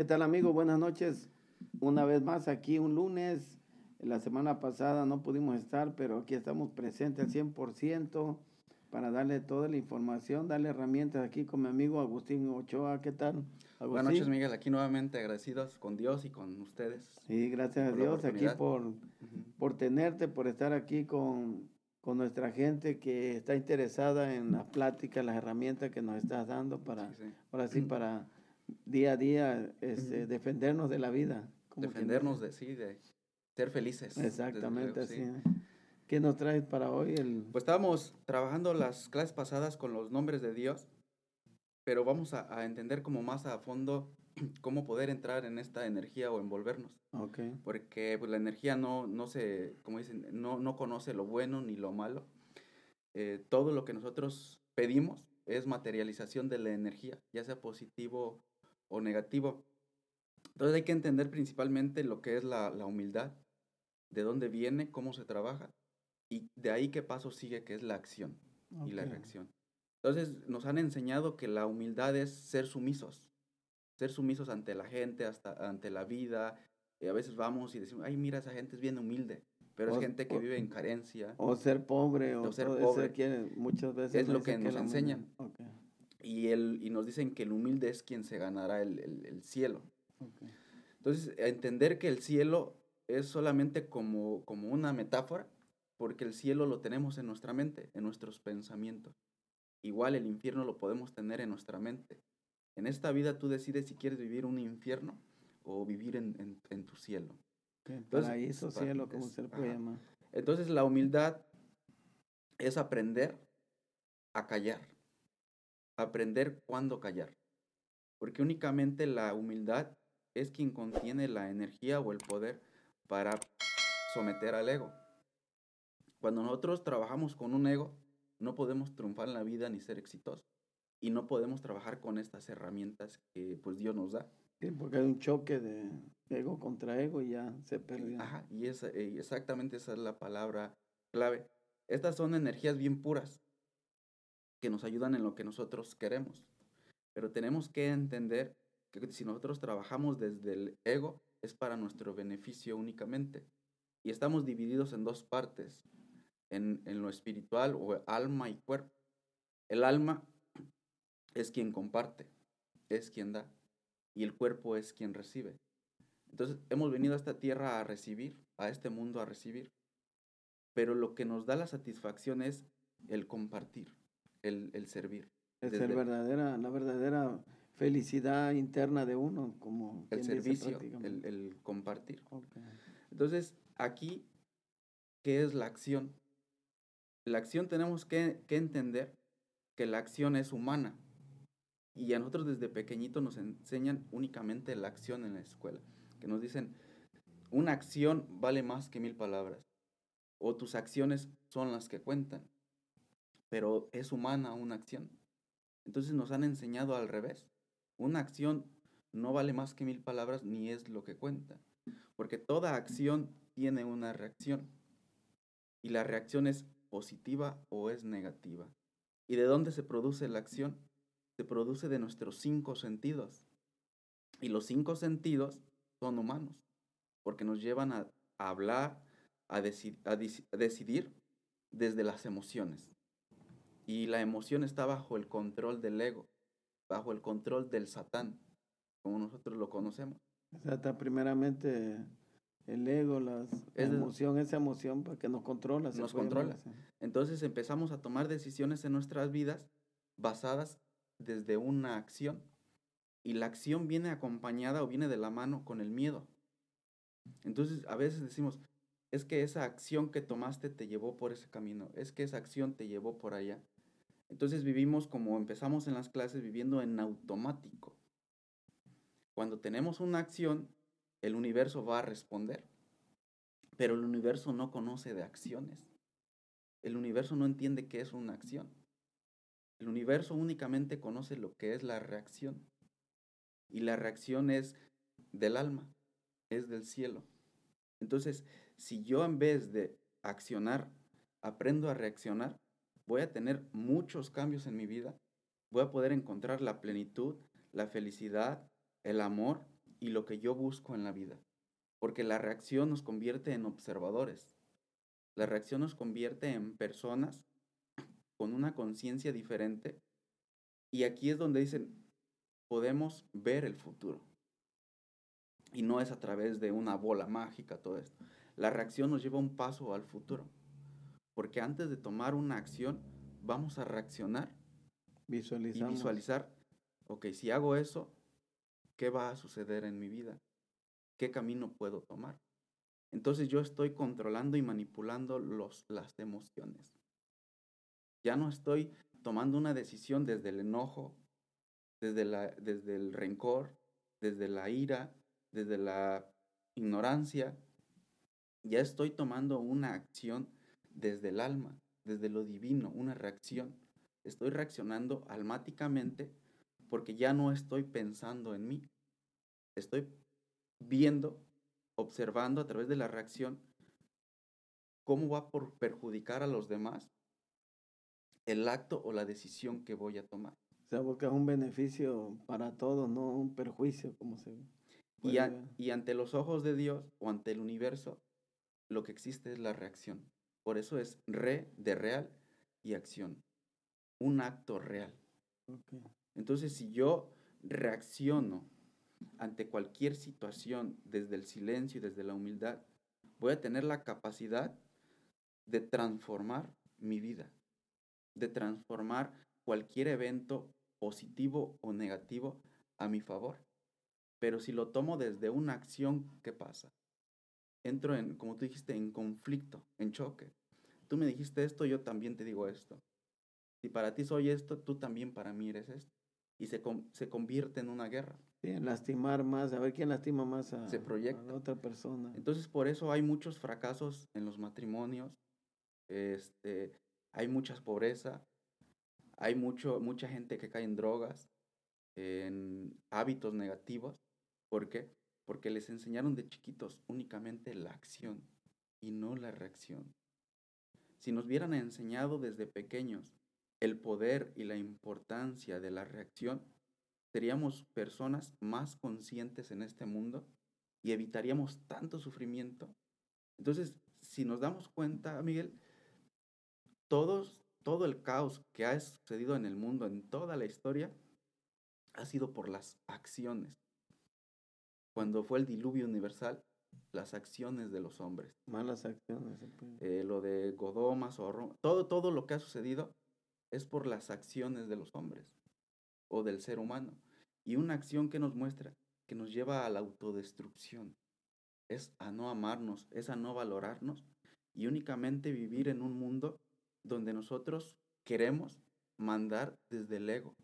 ¿Qué tal amigo? Buenas noches. Una vez más aquí un lunes. La semana pasada no pudimos estar, pero aquí estamos presentes al 100% para darle toda la información, darle herramientas aquí con mi amigo Agustín Ochoa. ¿Qué tal? Agustín? Buenas noches, Miguel. Aquí nuevamente agradecidos con Dios y con ustedes. Sí, gracias a Dios aquí por, por tenerte, por estar aquí con, con nuestra gente que está interesada en la plática, las herramientas que nos estás dando para, ahora sí, para día a día este, defendernos de la vida. defendernos de sí, de ser felices. Exactamente, así. ¿Qué nos traes para hoy? El... Pues estábamos trabajando las clases pasadas con los nombres de Dios, pero vamos a, entender como más a fondo cómo poder entrar en esta energía o envolvernos. Okay. Porque pues, la energía no, no se, como dicen, no, no conoce lo bueno ni lo malo. Eh, todo lo que nosotros pedimos es materialización de la energía, ya sea positivo o negativo. Entonces hay que entender principalmente lo que es la, humildad, de dónde viene, cómo se trabaja, y de ahí qué paso sigue, que es la acción y la reacción. Entonces nos han enseñado que la humildad es ser sumisos, ser sumisos ante la gente, hasta ante la vida. Y a veces vamos y decimos, ay, mira, esa gente es bien humilde, pero es gente que vive en carencia. O ser pobre, o, ser pobre. muchas veces. Es lo que nos enseñan. Y, el, y nos dicen que el humilde es quien se ganará el, el, cielo. Entonces, entender que el cielo es solamente como, como una metáfora, porque el cielo lo tenemos en nuestra mente, en nuestros pensamientos. Igual el infierno lo podemos tener en nuestra mente. En esta vida tú decides si quieres vivir un infierno o vivir en, en, tu cielo. Entonces, Paraíso, cielo, como se le puede llamar. Entonces la humildad es aprender a callar aprender cuándo callar. Porque únicamente la humildad es quien contiene la energía o el poder para someter al ego. Cuando nosotros trabajamos con un ego, no podemos triunfar en la vida ni ser exitosos. Y no podemos trabajar con estas herramientas que pues Dios nos da. porque hay un choque de ego contra ego y ya se perdió. Ajá, y esa, eh, exactamente esa es la palabra clave. Estas son energías bien puras, que nos ayudan en lo que nosotros queremos. Pero tenemos que entender que si nosotros trabajamos desde el ego, es para nuestro beneficio únicamente. Y estamos divididos en dos partes, en, en lo espiritual o alma y cuerpo. El alma es quien comparte, es quien da, y el cuerpo es quien recibe. Entonces, hemos venido a esta tierra a recibir, a este mundo a recibir, pero lo que nos da la satisfacción es el compartir el, servir. Es el verdadera, la verdadera felicidad interna de uno, como el servicio, el, compartir. Entonces, aquí, ¿qué es la acción? La acción tenemos que, que, entender que la acción es humana. Y a nosotros desde pequeñito nos enseñan únicamente la acción en la escuela. Que nos dicen, una acción vale más que mil palabras. O tus acciones son las que cuentan pero es humana una acción. Entonces nos han enseñado al revés. Una acción no vale más que mil palabras ni es lo que cuenta, porque toda acción tiene una reacción y la reacción es positiva o es negativa. ¿Y de dónde se produce la acción? Se produce de nuestros cinco sentidos. Y los cinco sentidos son humanos, porque nos llevan a, hablar, a decidir desde las emociones. Y la emoción está bajo el control del ego, bajo el control del satán, como nosotros lo conocemos. está primeramente el ego, la emoción, esa emoción para que nos controla. Nos controla. Entonces empezamos a tomar decisiones en nuestras vidas basadas desde una acción. Y la acción viene acompañada o viene de la mano con el miedo. Entonces a veces decimos, es que esa acción que tomaste te llevó por ese camino, es que esa acción te llevó por allá. Entonces vivimos como empezamos en las clases, viviendo en automático. Cuando tenemos una acción, el universo va a responder, pero el universo no conoce de acciones. El universo no entiende qué es una acción. El universo únicamente conoce lo que es la reacción. Y la reacción es del alma, es del cielo. Entonces, si yo en vez de accionar, aprendo a reaccionar, voy a tener muchos cambios en mi vida, voy a poder encontrar la plenitud, la felicidad, el amor y lo que yo busco en la vida. Porque la reacción nos convierte en observadores. La reacción nos convierte en personas con una conciencia diferente. Y aquí es donde dicen, podemos ver el futuro. Y no es a través de una bola mágica todo esto. La reacción nos lleva un paso al futuro. Porque antes de tomar una acción, vamos a reaccionar y visualizar, ok, si hago eso, ¿qué va a suceder en mi vida? ¿Qué camino puedo tomar? Entonces yo estoy controlando y manipulando los, las emociones. Ya no estoy tomando una decisión desde el enojo, desde, la, desde el rencor, desde la ira, desde la ignorancia. Ya estoy tomando una acción desde el alma, desde lo divino, una reacción. Estoy reaccionando almáticamente porque ya no estoy pensando en mí. Estoy viendo, observando a través de la reacción cómo va por perjudicar a los demás el acto o la decisión que voy a tomar. O sea, porque es un beneficio para todos, no un perjuicio, como se ve. Y, y ante los ojos de Dios o ante el universo, lo que existe es la reacción. Por eso es re de real y acción. Un acto real. Entonces, si yo reacciono ante cualquier situación desde el silencio y desde la humildad, voy a tener la capacidad de transformar mi vida, de transformar cualquier evento positivo o negativo a mi favor. Pero si lo tomo desde una acción, ¿qué pasa? Entro en, como tú dijiste, en conflicto, en choque. Tú me dijiste esto, yo también te digo esto. Si para ti soy esto, tú también para mí eres esto. Y se, se convierte en una guerra. Sí, en lastimar más, a ver quién lastima más a, se proyecta. la otra persona. Entonces, por eso hay muchos fracasos en los matrimonios, este, hay mucha pobreza, hay mucho, mucha gente que cae en drogas, en hábitos negativos. ¿Por qué? Porque les enseñaron de chiquitos únicamente la acción y no la reacción. Si nos hubieran enseñado desde pequeños el poder y la importancia de la reacción, seríamos personas más conscientes en este mundo y evitaríamos tanto sufrimiento. Entonces, si nos damos cuenta, Miguel, todos, todo el caos que ha sucedido en el mundo, en toda la historia, ha sido por las acciones cuando fue el diluvio universal, las acciones de los hombres. Malas acciones. Eh, lo de Godoma, Zorro, todo, todo lo que ha sucedido es por las acciones de los hombres o del ser humano. Y una acción que nos muestra, que nos lleva a la autodestrucción, es a no amarnos, es a no valorarnos y únicamente vivir en un mundo donde nosotros queremos mandar desde el ego,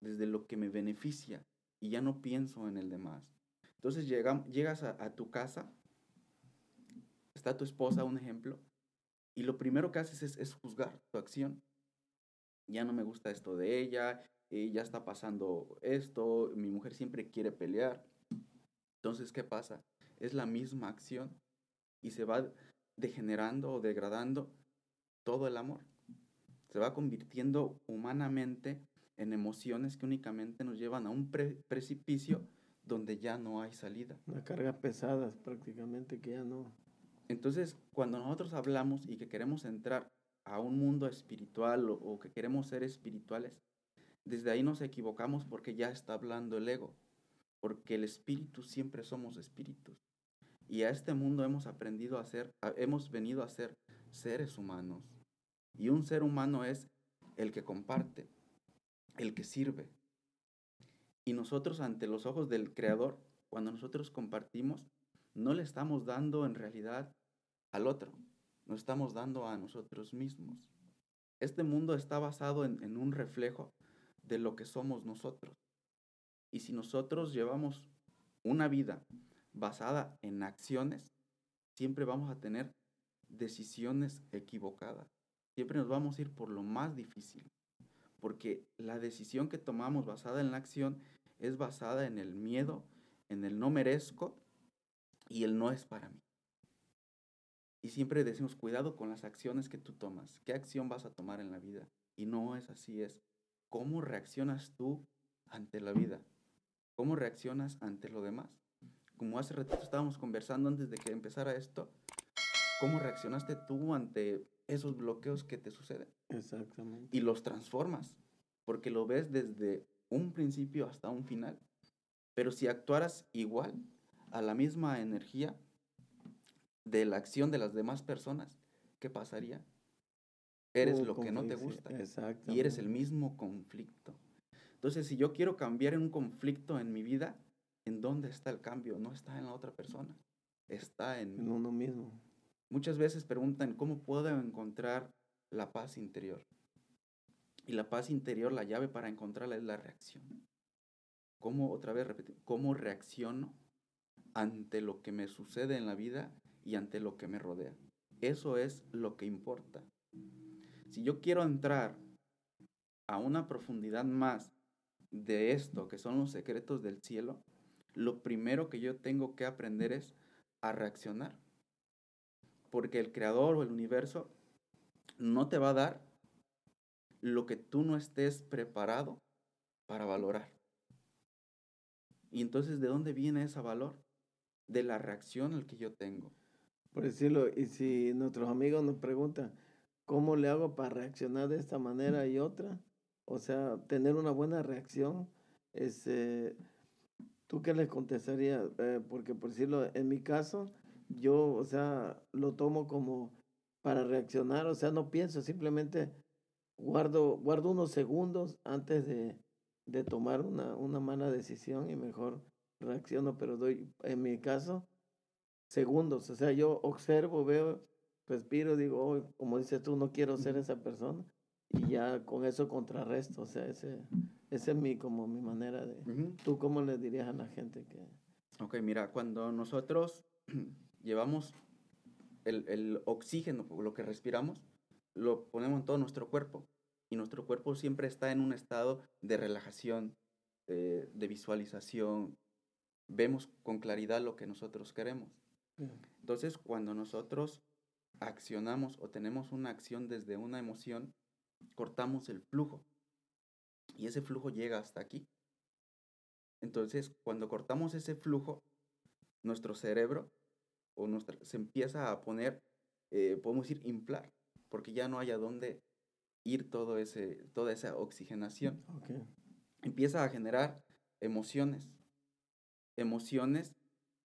desde lo que me beneficia y ya no pienso en el demás. Entonces llegas a, tu casa, está tu esposa, un ejemplo, y lo primero que haces es, juzgar tu acción. Ya no me gusta esto de ella, eh, ya está pasando esto, mi mujer siempre quiere pelear. Entonces, ¿qué pasa? Es la misma acción y se va degenerando o degradando todo el amor. Se va convirtiendo humanamente en emociones que únicamente nos llevan a un precipicio donde ya no hay salida. Una carga pesada prácticamente que ya no. Entonces, cuando nosotros hablamos y que queremos entrar a un mundo espiritual o, que queremos ser espirituales, desde ahí nos equivocamos porque ya está hablando el ego, porque el espíritu siempre somos espíritus. Y a este mundo hemos aprendido a ser, hemos venido a ser seres humanos. Y un ser humano es el que comparte, el que sirve, y nosotros ante los ojos del Creador, cuando nosotros compartimos, no le estamos dando en realidad al otro, nos estamos dando a nosotros mismos. Este mundo está basado en, en un reflejo de lo que somos nosotros. Y si nosotros llevamos una vida basada en acciones, siempre vamos a tener decisiones equivocadas. Siempre nos vamos a ir por lo más difícil porque la decisión que tomamos basada en la acción es basada en el miedo, en el no merezco y el no es para mí. Y siempre decimos, cuidado con las acciones que tú tomas. ¿Qué acción vas a tomar en la vida? Y no es así, es cómo reaccionas tú ante la vida. ¿Cómo reaccionas ante lo demás? como hace ratito estábamos conversando antes de que empezara esto, ¿cómo reaccionaste tú ante esos bloqueos que te suceden? Exactamente. Y los transformas, porque lo ves desde un principio hasta un final. Pero si actuaras igual, a la misma energía de la acción de las demás personas, ¿qué pasaría? Eres lo que no te gusta. Y eres el mismo conflicto. Entonces, si yo quiero cambiar en un conflicto en mi vida, ¿en dónde está el cambio? No está en la otra persona, está en, en uno mismo. Muchas veces preguntan, ¿cómo puedo encontrar la paz interior? Y la paz interior, la llave para encontrarla es la reacción. ¿Cómo, otra vez repetir, cómo reacciono ante lo que me sucede en la vida y ante lo que me rodea? Eso es lo que importa. Si yo quiero entrar a una profundidad más de esto, que son los secretos del cielo, lo primero que yo tengo que aprender es a reaccionar. Porque el creador o el universo no te va a dar lo que tú no estés preparado para valorar. Y entonces, ¿de dónde viene ese valor? De la reacción al que yo tengo. Por decirlo, y si nuestros amigos nos preguntan, ¿cómo le hago para reaccionar de esta manera y otra? O sea, tener una buena reacción. Es, este, ¿Tú qué les contestarías? Eh, porque por decirlo, en mi caso, yo, o sea, lo tomo como para reaccionar, o sea, no pienso, simplemente guardo, guardo unos segundos antes de, de tomar una, una mala decisión y mejor reacciono, pero doy, en mi caso, segundos. O sea, yo observo, veo, respiro, digo, oh, como dices tú, no quiero ser esa persona. Y ya con eso contrarresto. O sea, ese, ese es mi, como mi manera de... ¿Tú cómo le dirías a la gente que...? Ok, mira, cuando nosotros llevamos el, el oxígeno, lo que respiramos, lo ponemos en todo nuestro cuerpo y nuestro cuerpo siempre está en un estado de relajación, eh, de visualización. Vemos con claridad lo que nosotros queremos. Entonces, cuando nosotros accionamos o tenemos una acción desde una emoción, cortamos el flujo y ese flujo llega hasta aquí. Entonces, cuando cortamos ese flujo, nuestro cerebro o nuestra, se empieza a poner, eh, podemos decir, inflar, porque ya no hay a dónde ir todo ese, toda esa oxigenación. Empieza a generar emociones, emociones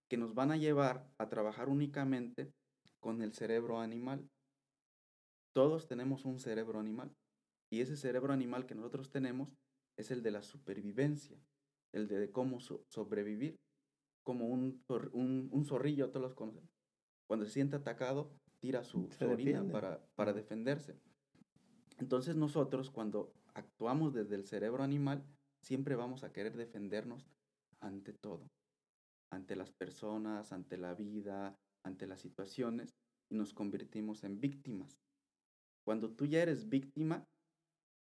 que nos van a llevar a trabajar únicamente con el cerebro animal. Todos tenemos un cerebro animal y ese cerebro animal que nosotros tenemos es el de la supervivencia, el de cómo sobrevivir, como un, un, zorrillo, todos los conocen. Cuando se siente atacado, tira su, orina para, para defenderse. Entonces nosotros cuando actuamos desde el cerebro animal, siempre vamos a querer defendernos ante todo, ante las personas, ante la vida, ante las situaciones, y nos convertimos en víctimas. Cuando tú ya eres víctima,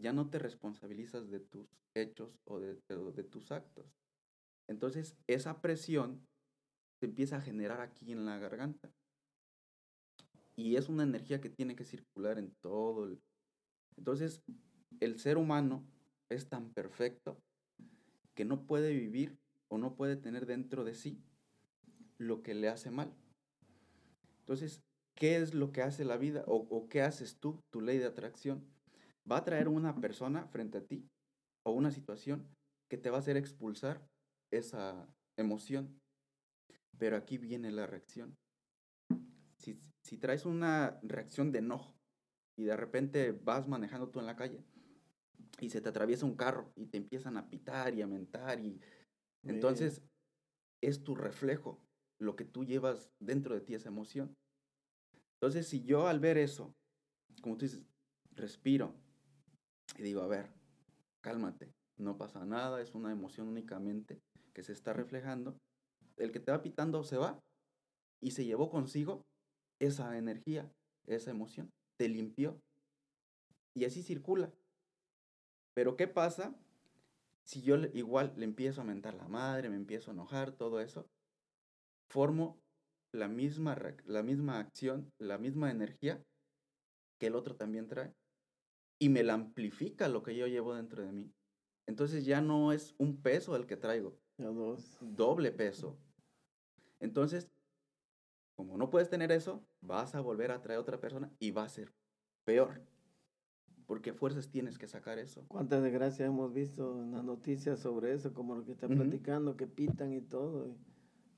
ya no te responsabilizas de tus hechos o de, de, tus actos. Entonces, esa presión se empieza a generar aquí en la garganta. Y es una energía que tiene que circular en todo el, entonces, el ser humano es tan perfecto que no puede vivir o no puede tener dentro de sí lo que le hace mal. Entonces, ¿qué es lo que hace la vida o, qué haces tú, tu ley de atracción? Va a traer una persona frente a ti o una situación que te va a hacer expulsar esa emoción. Pero aquí viene la reacción. Si, si traes una reacción de enojo, y de repente vas manejando tú en la calle y se te atraviesa un carro y te empiezan a pitar y a mentar y entonces es tu reflejo lo que tú llevas dentro de ti esa emoción. Entonces, si yo al ver eso, como tú dices, respiro y digo, a ver, cálmate, no pasa nada, es una emoción únicamente que se está reflejando, el que te va pitando se va y se llevó consigo esa energía, esa emoción te limpió. Y así circula. Pero ¿qué pasa si yo igual le empiezo a mentar la madre, me empiezo a enojar, todo eso? Formo la misma, la misma acción, la misma energía que el otro también trae. Y me la amplifica lo que yo llevo dentro de mí. Entonces ya no es un peso el que traigo. Doble peso. Entonces, como no puedes tener eso, vas a volver a traer a otra persona y va a ser peor. Porque fuerzas tienes que sacar eso. ¿Cuántas desgracias hemos visto en las noticias sobre eso? Como lo que está platicando, que pitan y todo.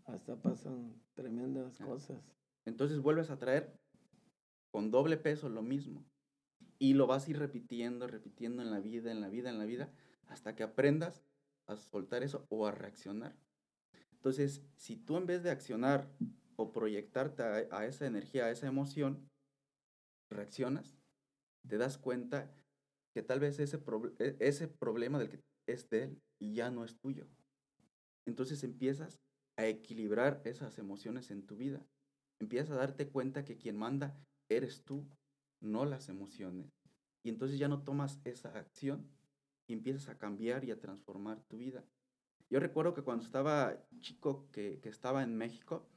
hasta pasan tremendas cosas. Entonces vuelves a traer con doble peso lo mismo. Y lo vas a ir repitiendo, repitiendo en la vida, en la vida, en la vida, hasta que aprendas a soltar eso o a reaccionar. Entonces, si tú en vez de accionar o proyectarte a, esa energía, a esa emoción, reaccionas, te das cuenta que tal vez ese, e, ese problema del que es de él y ya no es tuyo. Entonces empiezas a equilibrar esas emociones en tu vida. Empiezas a darte cuenta que quien manda eres tú, no las emociones. Y entonces ya no tomas esa acción y empiezas a cambiar y a transformar tu vida. Yo recuerdo que cuando estaba chico, que, estaba en México,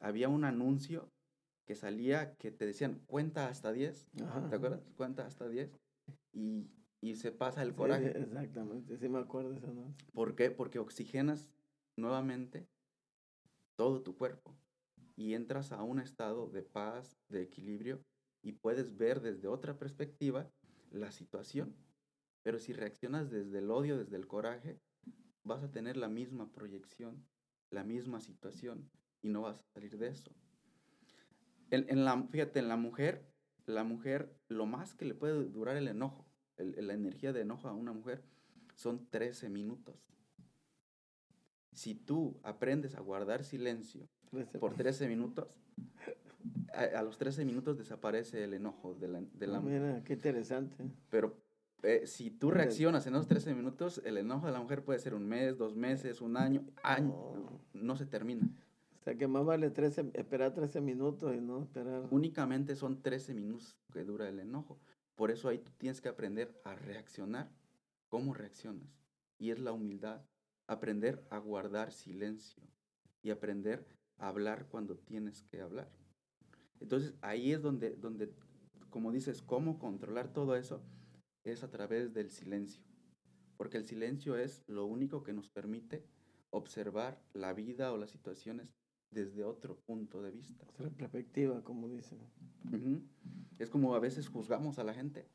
había un anuncio que salía que te decían cuenta hasta 10. ¿Te acuerdas? Cuenta hasta 10. Y, se pasa el coraje. exactamente, sí me acuerdo eso. ¿Por qué? Porque oxigenas nuevamente todo tu cuerpo y entras a un estado de paz, de equilibrio y puedes ver desde otra perspectiva la situación. Pero si reaccionas desde el odio, desde el coraje, vas a tener la misma proyección, la misma situación y no vas a salir de eso. En, la, fíjate, en la mujer, la mujer, lo más que le puede durar el enojo, la energía de enojo a una mujer, son 13 minutos. Si tú aprendes a guardar silencio por 13 minutos, a, los 13 minutos desaparece el enojo de la, de la ah, Mira, qué interesante. Pero eh, si tú reaccionas en esos 13 minutos, el enojo de la mujer puede ser un mes, dos meses, un año, año, no, se termina. Sea, que más vale 13, esperar 13 minutos y no esperar. Únicamente son 13 minutos que dura el enojo. Por eso ahí tú tienes que aprender a reaccionar. ¿Cómo reaccionas? Y es la humildad. Aprender a guardar silencio y aprender a hablar cuando tienes que hablar. Entonces ahí es donde, donde, como dices, cómo controlar todo eso es a través del silencio. Porque el silencio es lo único que nos permite observar la vida o las situaciones desde otro punto de vista. Otra perspectiva, como dicen. Es como a veces juzgamos a la gente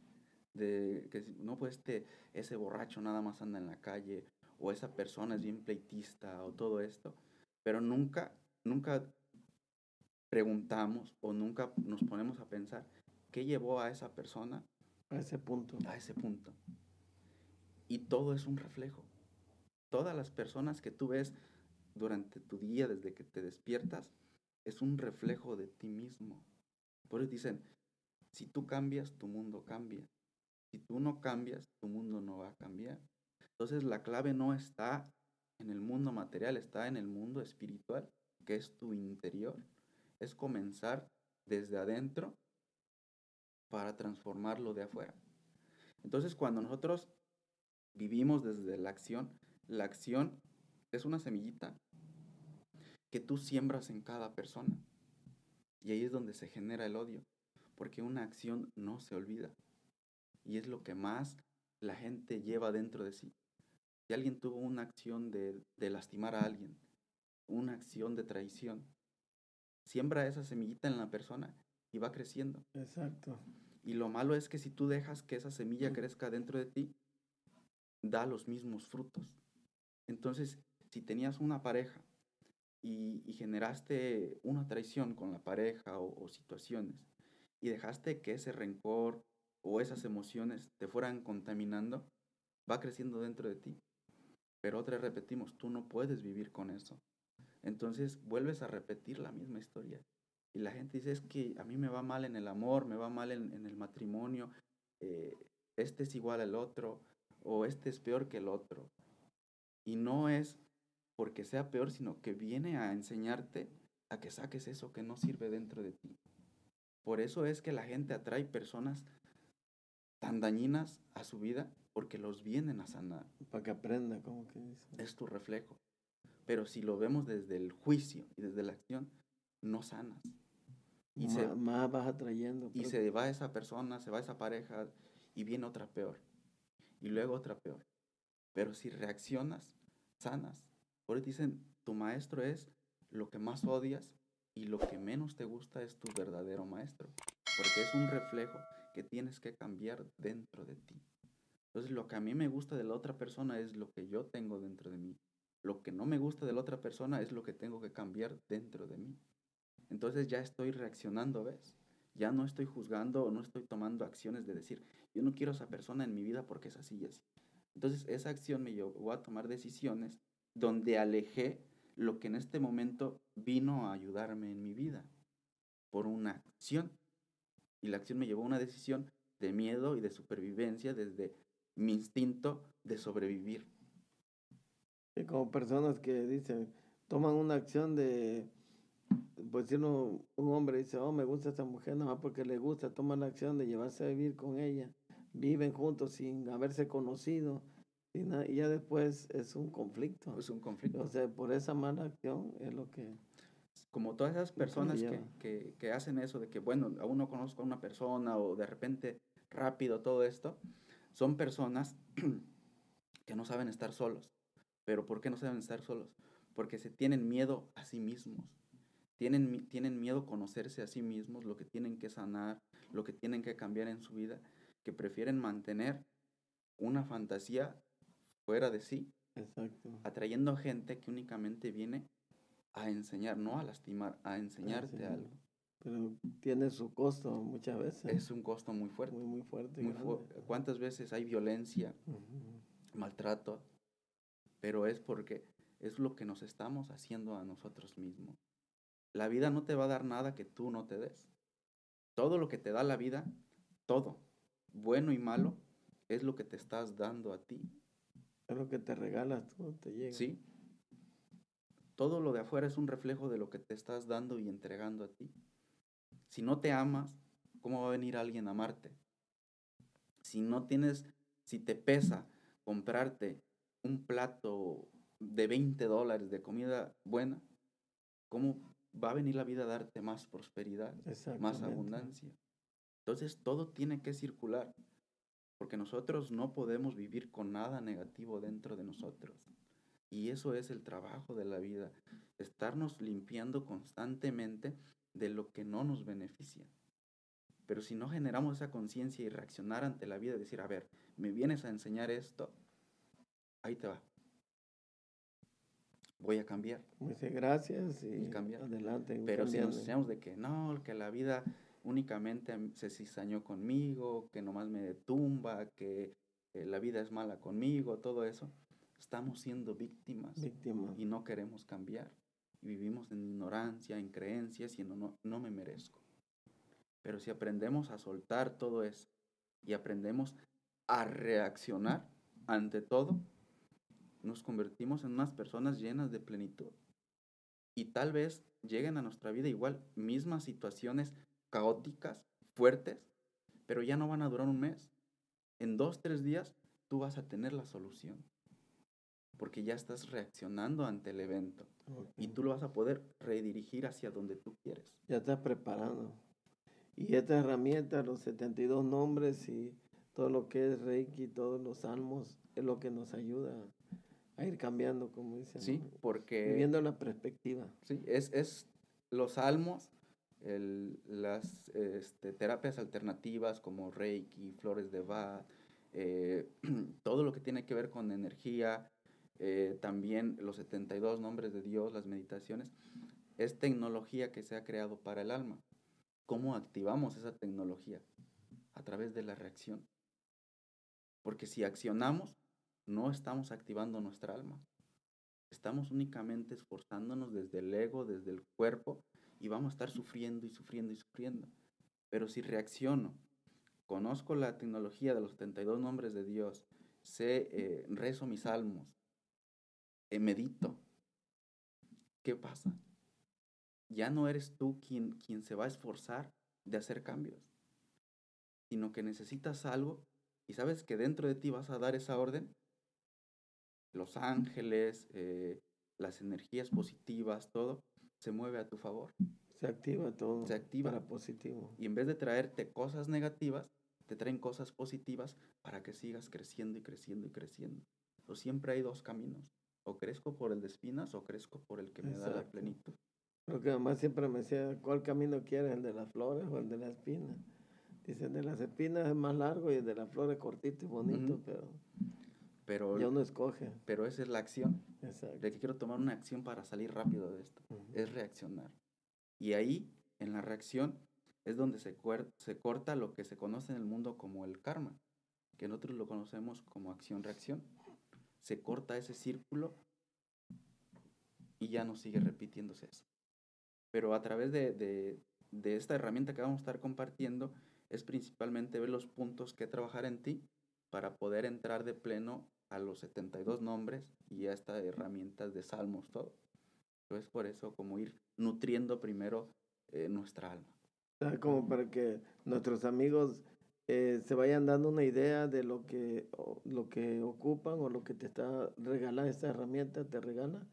de que no pues este ese borracho nada más anda en la calle o esa persona es bien pleitista o todo esto, pero nunca nunca preguntamos o nunca nos ponemos a pensar qué llevó a esa persona a ese punto. A ese punto. Y todo es un reflejo. Todas las personas que tú ves durante tu día, desde que te despiertas, es un reflejo de ti mismo. Por eso dicen, si tú cambias, tu mundo cambia. Si tú no cambias, tu mundo no va a cambiar. Entonces la clave no está en el mundo material, está en el mundo espiritual, que es tu interior es comenzar desde adentro para transformarlo de afuera. Entonces, cuando nosotros vivimos desde la acción, la acción es una semillita que tú siembras en cada persona. Y ahí es donde se genera el odio, porque una acción no se olvida. Y es lo que más la gente lleva dentro de sí. Si alguien tuvo una acción de, de lastimar a alguien, una acción de traición, siembra esa semillita en la persona y va creciendo. Exacto. Y lo malo es que si tú dejas que esa semilla crezca dentro de ti, da los mismos frutos. Entonces, si tenías una pareja y, generaste una traición con la pareja o, situaciones y dejaste que ese rencor o esas emociones te fueran contaminando, va creciendo dentro de ti. Pero otra repetimos, tú no puedes vivir con eso. Entonces vuelves a repetir la misma historia. Y la gente dice, es que a mí me va mal en el amor, me va mal en, el matrimonio, eh, este es igual al otro, o este es peor que el otro. Y no es porque sea peor, sino que viene a enseñarte a que saques eso que no sirve dentro de ti. Por eso es que la gente atrae personas tan dañinas a su vida porque los vienen a sanar. Para que aprenda, como que dice. Es tu reflejo. Pero si lo vemos desde el juicio y desde la acción, no sanas. Y se, más vas atrayendo. Y se va esa persona, se va esa pareja y viene otra peor. Y luego otra peor. Pero si reaccionas, sanas. Eso dicen, tu maestro es lo que más odias y lo que menos te gusta es tu verdadero maestro, porque es un reflejo que tienes que cambiar dentro de ti. Entonces, lo que a mí me gusta de la otra persona es lo que yo tengo dentro de mí. Lo que no me gusta de la otra persona es lo que tengo que cambiar dentro de mí. Entonces ya estoy reaccionando, ¿ves? Ya no estoy juzgando o no estoy tomando acciones de decir, yo no quiero a esa persona en mi vida porque es así y así. Entonces esa acción me llevó a tomar decisiones donde alejé lo que en este momento vino a ayudarme en mi vida por una acción. Y la acción me llevó a una decisión de miedo y de supervivencia desde mi instinto de sobrevivir. Y como personas que dicen, toman una acción de, pues si uno, un hombre dice, oh, me gusta esta mujer, más porque le gusta, toman la acción de llevarse a vivir con ella, viven juntos sin haberse conocido, y, ya después es un conflicto. Es un conflicto. O sea, por esa mala acción es lo que... Como todas esas personas que, que, que, hacen eso de que, bueno, aún no conozco a una persona o de repente rápido todo esto, son personas que no saben estar solos. Pero ¿por qué no saben estar solos? Porque se tienen miedo a sí mismos. Tienen, tienen miedo a conocerse a sí mismos, lo que tienen que sanar, lo que tienen que cambiar en su vida, que prefieren mantener una fantasía fuera de sí, atrayendo gente que únicamente viene a enseñar, no a lastimar, a enseñarte algo. Pero tiene su costo muchas veces. Es un costo muy fuerte. Muy, muy fuerte. ¿Cuántas veces hay violencia, maltrato? Pero es porque es lo que nos estamos haciendo a nosotros mismos. La vida no te va a dar nada que tú no te des. Todo lo que te da la vida, todo, bueno y malo, es lo que te estás dando a ti. Es lo que te regalas tú, te llega. Sí. Todo lo de afuera es un reflejo de lo que te estás dando y entregando a ti. Si no te amas, ¿cómo va a venir alguien a amarte? Si no tienes, si te pesa comprarte un plato de 20 dólares de comida buena, ¿cómo va a venir la vida a darte más prosperidad, más abundancia? Entonces todo tiene que circular, porque nosotros no podemos vivir con nada negativo dentro de nosotros. Y eso es el trabajo de la vida, estarnos limpiando constantemente de lo que no nos beneficia. Pero si no generamos esa conciencia y reaccionar ante la vida, decir, a ver, me vienes a enseñar esto, ahí te va. Voy a cambiar. Dice gracias y, adelante. Pero si nos enseñamos de que no, que la vida únicamente se cizañó conmigo, que nomás me tumba, que eh, la vida es mala conmigo, todo eso, estamos siendo víctimas, víctimas. y no queremos cambiar vivimos en ignorancia, en creencias y en no, no me merezco. Pero si aprendemos a soltar todo eso y aprendemos a reaccionar ante todo, nos convertimos en unas personas llenas de plenitud. Y tal vez lleguen a nuestra vida igual mismas situaciones caóticas, fuertes, pero ya no van a durar un mes. En dos, tres días tú vas a tener la solución porque ya estás reaccionando ante el evento y tú lo vas a poder redirigir hacia donde tú quieres. Ya estás preparado. Y esta herramienta, los 72 nombres y todo lo que es Reiki, todos los salmos, es lo que nos ayuda a ir cambiando, como dicen. Sí, porque... Viviendo la perspectiva. Sí, es, es los salmos, el, las este, terapias alternativas como Reiki, flores de Bach, eh, todo lo que tiene que ver con energía, eh, también los 72 nombres de Dios, las meditaciones, es tecnología que se ha creado para el alma. ¿Cómo activamos esa tecnología? A través de la reacción. Porque si accionamos, no estamos activando nuestra alma. Estamos únicamente esforzándonos desde el ego, desde el cuerpo, y vamos a estar sufriendo y sufriendo y sufriendo. Pero si reacciono, conozco la tecnología de los 72 nombres de Dios, sé, eh, rezo mis salmos, eh, medito, ¿qué pasa? Ya no eres tú quien, quien se va a esforzar de hacer cambios, sino que necesitas algo y sabes que dentro de ti vas a dar esa orden. Los ángeles, eh, las energías positivas, todo se mueve a tu favor. Se activa todo. Se activa. Para positivo. Y en vez de traerte cosas negativas, te traen cosas positivas para que sigas creciendo y creciendo y creciendo. Pero siempre hay dos caminos O crezco por el de espinas o crezco por el que me da la plenitud. Lo que además siempre me decía, ¿cuál camino quieres? ¿El de las flores o el de las espinas? Dice, el de las espinas es más largo y el de las flores cortito y bonito, pero, pero ya uno escoge. Pero esa es la acción. Exacto. De que quiero tomar una acción para salir rápido de esto. Es reaccionar. Y ahí, en la reacción, es donde se, se corta lo que se conoce en el mundo como el karma, que nosotros lo conocemos como acción-reacción. Se corta ese círculo y ya no sigue repitiéndose eso. Pero a través de, esta herramienta que vamos a estar compartiendo, es principalmente ver los puntos que trabajar en ti para poder entrar de pleno a los 72 nombres y a estas herramientas de salmos, todo. Entonces, por eso, como ir nutriendo primero eh, nuestra alma. Como para que nuestros amigos eh, se vayan dando una idea de lo que, lo que ocupan o lo que te está regalando, esta herramienta te regala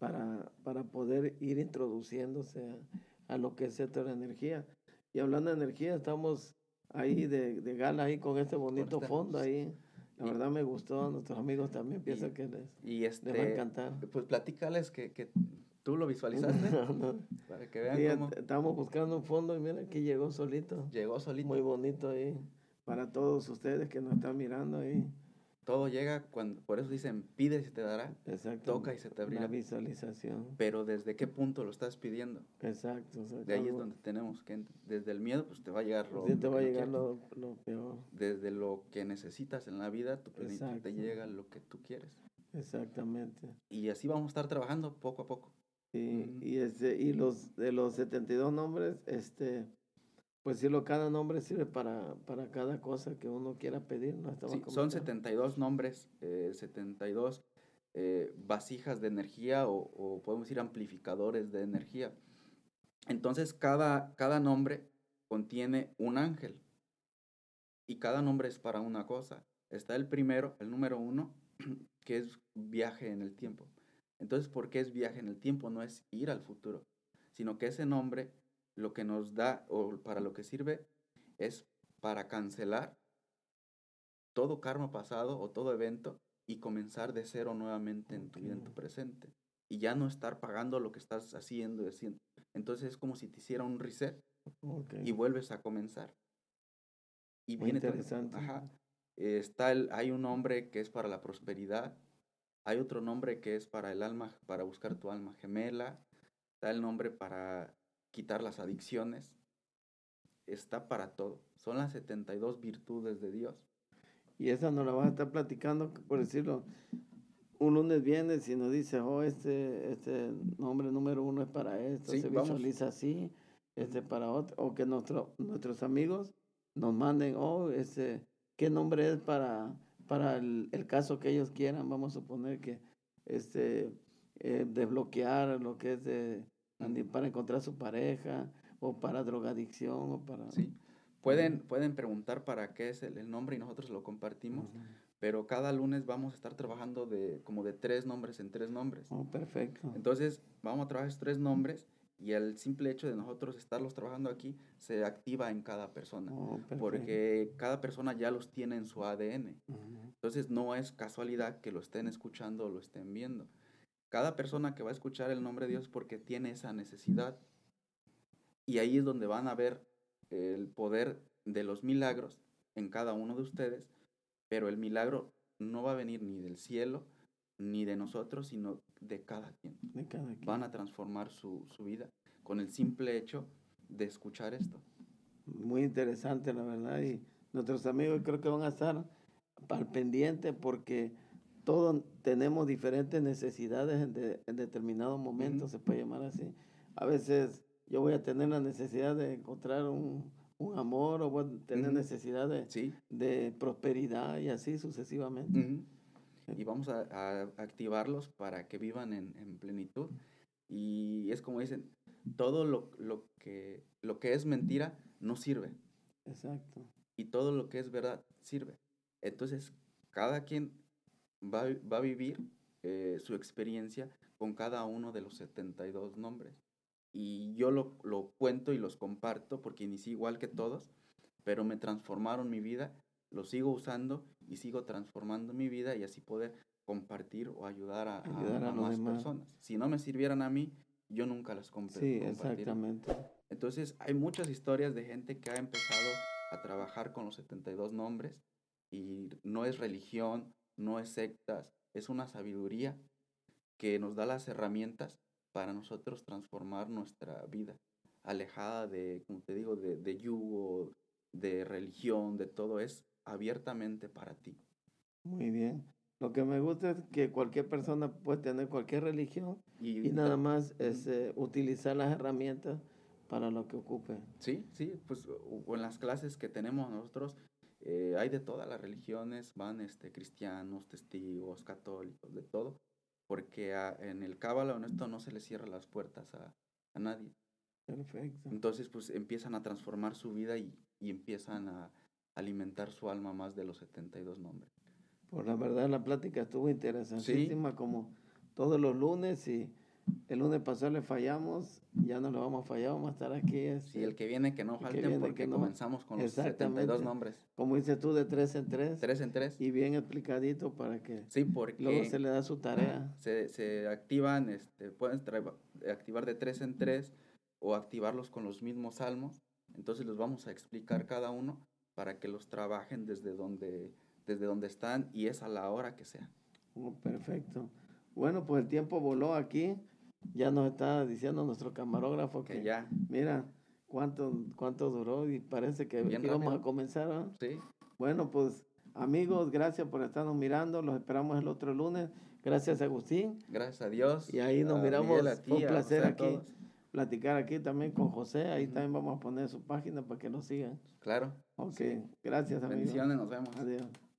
para, para poder ir introduciéndose a, lo que es esto de energía. Y hablando de energía, estamos ahí de, de gala ahí con este bonito fondo ahí. La verdad me gustó, nuestros amigos también piensan que les, y este, les va a encantar. Pues platícales que, que ¿Tú lo visualizaste? Para que vean cómo... Estábamos buscando un fondo y mira, aquí llegó solito. Llegó solito. Muy bonito ahí. Para todos ustedes que nos están mirando ahí. Todo llega cuando, por eso dicen, pide y se te dará. Exacto. Toca y se te abrirá. La visualización. Pero ¿desde qué punto lo estás pidiendo? Exacto. De ahí es donde tenemos que, desde el miedo, pues te va a llegar lo, sí, te va a llegar lo, lo, peor. Desde lo que necesitas en la vida, tu te llega lo que tú quieres. Exactamente. Y así vamos a estar trabajando poco a poco. Sí, y, este, y los de los 72 nombres, este, pues sí, lo, cada nombre sirve para, para cada cosa que uno quiera pedir. ¿no? Sí, son 72 nombres, eh, 72 eh, vasijas de energía o, o, podemos decir amplificadores de energía. Entonces, cada, cada nombre contiene un ángel y cada nombre es para una cosa. Está el primero, el número uno, que es viaje en el tiempo. Entonces, ¿por qué es viaje en el tiempo? No es ir al futuro, sino que ese nombre lo que nos da o para lo que sirve es para cancelar todo karma pasado o todo evento y comenzar de cero nuevamente en tu vida, en tu presente. Y ya no estar pagando lo que estás haciendo y haciendo. Entonces es como si te hiciera un reset y vuelves a comenzar. Y viene interesante. ajá, está el, hay un nombre que es para la prosperidad, hay otro nombre que es para el alma, para buscar tu alma gemela. Está el nombre para quitar las adicciones. Está para todo. Son las 72 virtudes de Dios. Y esa nos la vas a estar platicando, por decirlo. Un lunes viene y nos dice, oh, este, este nombre número uno es para esto, se visualiza así, este para otro. O que nuestro, nuestros amigos nos manden, oh, este, ¿qué nombre es para para el, el, caso que ellos quieran, vamos a suponer que este, eh, desbloquear lo que es de, para encontrar su pareja o para drogadicción o para... Sí, pueden, pueden preguntar para qué es el, nombre y nosotros lo compartimos, pero cada lunes vamos a estar trabajando de como de tres nombres en tres nombres. Oh, perfecto. Entonces vamos a trabajar esos tres nombres y el simple hecho de nosotros estarlos trabajando aquí se activa en cada persona, oh, porque cada persona ya los tiene en su ADN. Entonces no es casualidad que lo estén escuchando o lo estén viendo. Cada persona que va a escuchar el nombre de Dios porque tiene esa necesidad. Y ahí es donde van a ver el poder de los milagros en cada uno de ustedes, pero el milagro no va a venir ni del cielo, ni de nosotros, sino de cada quien. Van a transformar su, vida con el simple hecho de escuchar esto. Muy interesante, la verdad. Y nuestros amigos creo que van a estar al pendiente porque todos tenemos diferentes necesidades en, determinados momentos, se puede llamar así. A veces yo voy a tener la necesidad de encontrar un, amor o voy a tener necesidad de, de prosperidad y así sucesivamente y vamos a, activarlos para que vivan en, plenitud. Y es como dicen, todo lo, lo, que, lo que es mentira no sirve. Exacto. Y todo lo que es verdad sirve. Entonces, cada quien va, va a vivir eh, su experiencia con cada uno de los 72 nombres. Y yo lo, lo cuento y los comparto porque inicié igual que todos, pero me transformaron mi vida lo sigo usando y sigo transformando mi vida y así poder compartir o ayudar a, más personas. Si no me sirvieran a mí, yo nunca las compartiría. Sí, exactamente. Entonces, hay muchas historias de gente que ha empezado a trabajar con los 72 nombres y no es religión, no es sectas, es una sabiduría que nos da las herramientas para nosotros transformar nuestra vida, alejada de, como te digo, de, de yugo, de religión, de todo, es abiertamente para ti. Muy bien. Lo que me gusta es que cualquier persona puede tener cualquier religión y, nada más es eh, utilizar las herramientas para lo que ocupe. Sí, sí, pues en las clases que tenemos nosotros eh, hay de todas las religiones, van este, cristianos, testigos, católicos, de todo, porque en el cábala honesto no se le cierra las puertas a, a, nadie. Perfecto. Entonces, pues empiezan a transformar su vida y, y empiezan a alimentar su alma más de los 72 nombres. Por la verdad, la plática estuvo interesantísima, como todos los lunes, y el lunes pasado le fallamos, ya no lo vamos a fallar, vamos a estar aquí. y este, el que viene que no falte porque comenzamos con los 72 nombres. Como dices tú, de tres en tres. Tres en tres. Y bien explicadito para que sí, porque luego se le da su tarea. Se, se activan, este, pueden activar de tres en tres o activarlos con los mismos salmos. Entonces los vamos a explicar cada uno para que los trabajen desde donde, desde donde están y es a la hora que sea. Oh, perfecto. Bueno, pues el tiempo voló aquí. Ya nos está diciendo nuestro camarógrafo que, ya. Mira cuánto, cuánto duró y parece que íbamos a comenzar. Sí. Bueno, pues amigos, gracias por estarnos mirando. Los esperamos el otro lunes. Gracias, Agustín. Gracias a Dios. Y ahí nos miramos. Fue un placer aquí platicar aquí también con José. Ahí también vamos a poner su página para que nos sigan. Claro. Ok, gracias, amigos. Bendiciones, nos vemos. Adiós.